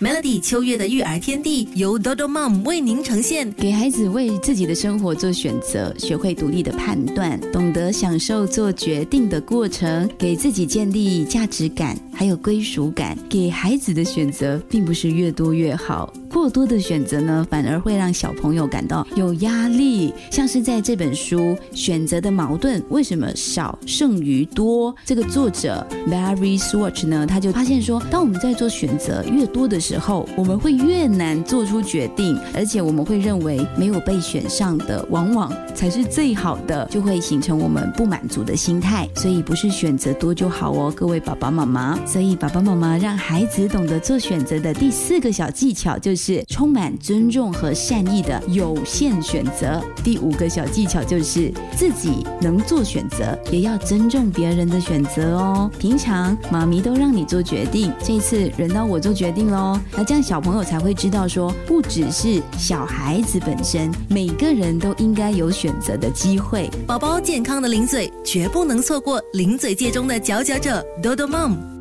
Melody 秋月的育儿天地由 Dodo Mom 为您呈现，给孩子为自己的生活做选择，学会独立的判断，懂得享受做决定的过程，给自己建立价值感，还有归属感。给孩子的选择并不是越多越好，过多的选择呢，反而会让小朋友感到有压力。像是在这本书《选择的矛盾：为什么少胜于多》，这个作者 Barry Swatch 呢，他就发现说，当我们在做选择越多的时候，我们会越难做出决定，而且我们会认为没有被选上的往往才是最好的，就会形成我们不满足的心态。所以不是选择多就好哦，各位爸爸妈妈。所以爸爸妈妈让孩子懂得做选择的第四个小技巧就是是充满尊重和善意的有限选择。第五个小技巧就是自己能做选择，也要尊重别人的选择哦。平常妈咪都让你做决定，这次轮到我做决定喽。那这样小朋友才会知道，说不只是小孩子本身，每个人都应该有选择的机会。宝宝健康的零嘴，绝不能错过零嘴界中的佼佼者，Dodo Mom。